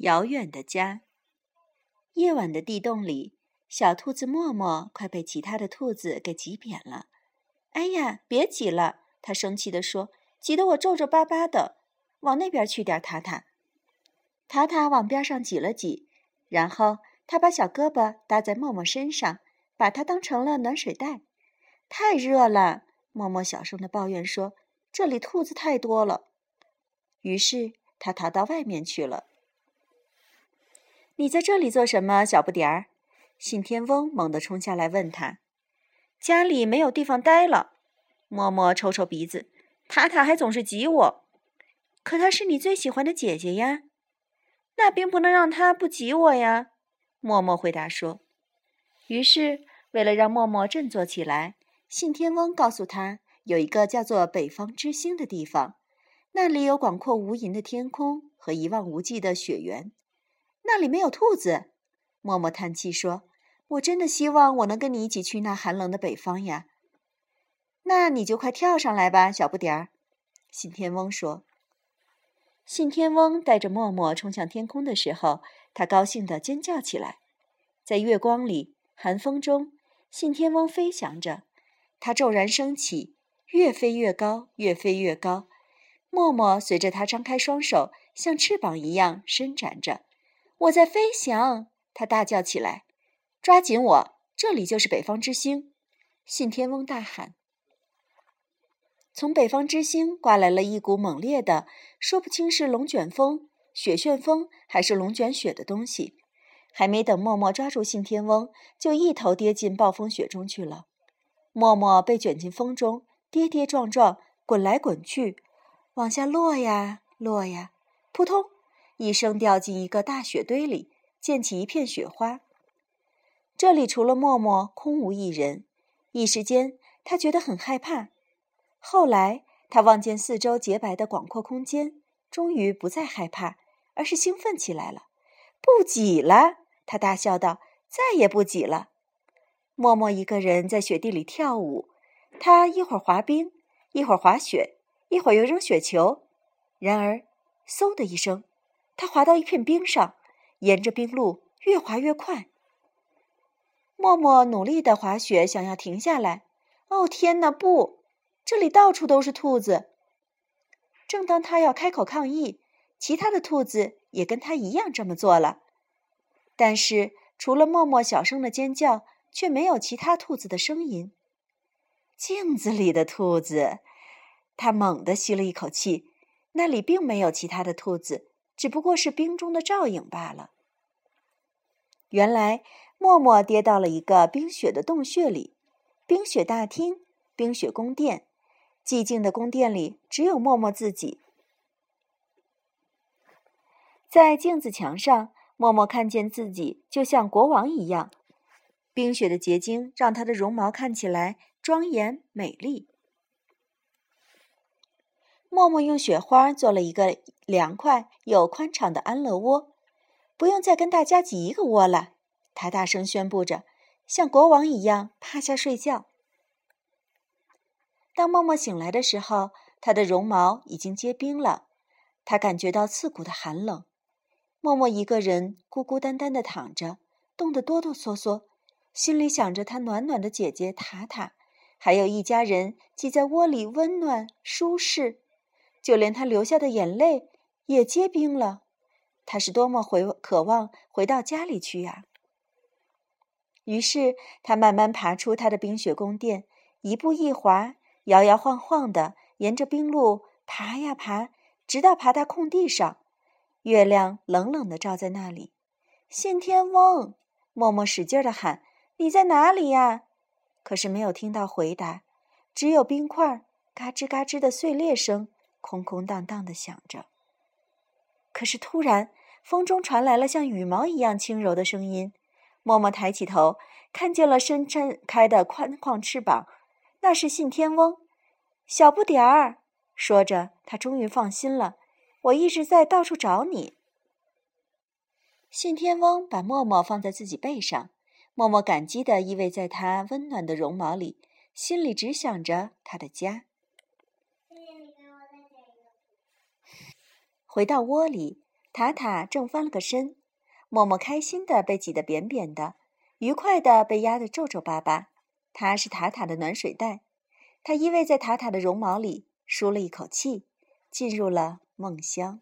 遥远的家。夜晚的地洞里，小兔子默默快被其他的兔子给挤扁了。哎呀，别挤了！它生气地说：“挤得我皱皱巴巴的。往那边去点，塔塔。”塔塔往边上挤了挤，然后他把小胳膊搭在默默身上，把它当成了暖水袋。太热了，默默小声的抱怨说：“这里兔子太多了。”于是他逃到外面去了。你在这里做什么，小不点儿？信天翁猛地冲下来问他。家里没有地方待了。默默抽抽鼻子，塔塔还总是挤我。可她是你最喜欢的姐姐呀，那并不能让她不挤我呀。默默回答说。于是，为了让默默振作起来，信天翁告诉他，有一个叫做北方之星的地方，那里有广阔无垠的天空和一望无际的雪原。那里没有兔子，默默叹气说：“我真的希望我能跟你一起去那寒冷的北方呀。”那你就快跳上来吧，小不点儿。”信天翁说。信天翁带着默默冲向天空的时候，他高兴地尖叫起来。在月光里，寒风中，信天翁飞翔着，它骤然升起，越飞越高，越飞越高。默默随着它张开双手，像翅膀一样伸展着。我在飞翔，他大叫起来：“抓紧我！这里就是北方之星！”信天翁大喊。从北方之星刮来了一股猛烈的，说不清是龙卷风、雪旋风还是龙卷雪的东西。还没等默默抓住信天翁，就一头跌进暴风雪中去了。默默被卷进风中，跌跌撞撞，滚来滚去，往下落呀落呀，扑通！一声掉进一个大雪堆里，溅起一片雪花。这里除了默默，空无一人。一时间，他觉得很害怕。后来，他望见四周洁白的广阔空间，终于不再害怕，而是兴奋起来了。不挤了，他大笑道：“再也不挤了。”默默一个人在雪地里跳舞，他一会儿滑冰，一会儿滑雪，一会儿又扔雪球。然而，嗖的一声。他滑到一片冰上，沿着冰路越滑越快。默默努力的滑雪，想要停下来。哦天哪，不！这里到处都是兔子。正当他要开口抗议，其他的兔子也跟他一样这么做了。但是除了默默小声的尖叫，却没有其他兔子的声音。镜子里的兔子，他猛地吸了一口气，那里并没有其他的兔子。只不过是冰中的照影罢了。原来，默默跌到了一个冰雪的洞穴里，冰雪大厅，冰雪宫殿，寂静的宫殿里只有默默自己。在镜子墙上，默默看见自己就像国王一样，冰雪的结晶让他的绒毛看起来庄严美丽。默默用雪花做了一个凉快又宽敞的安乐窝，不用再跟大家挤一个窝了。他大声宣布着，像国王一样趴下睡觉。当默默醒来的时候，他的绒毛已经结冰了，他感觉到刺骨的寒冷。默默一个人孤孤单单的躺着，冻得哆哆嗦嗦，心里想着他暖暖的姐姐塔塔，还有一家人挤在窝里温暖舒适。就连他流下的眼泪也结冰了，他是多么回渴望回到家里去呀！于是他慢慢爬出他的冰雪宫殿，一步一滑，摇摇晃晃的沿着冰路爬呀爬，直到爬到空地上。月亮冷冷的照在那里。信天翁，默默使劲的喊：“你在哪里呀？”可是没有听到回答，只有冰块嘎吱嘎吱的碎裂声。空空荡荡的响着。可是突然，风中传来了像羽毛一样轻柔的声音。默默抬起头，看见了伸展开的宽旷翅膀，那是信天翁。小不点儿，说着，他终于放心了。我一直在到处找你。信天翁把默默放在自己背上，默默感激地依偎在他温暖的绒毛里，心里只想着他的家。回到窝里，塔塔正翻了个身，默默开心的被挤得扁扁的，愉快的被压得皱皱巴巴。它是塔塔的暖水袋，它依偎在塔塔的绒毛里，舒了一口气，进入了梦乡。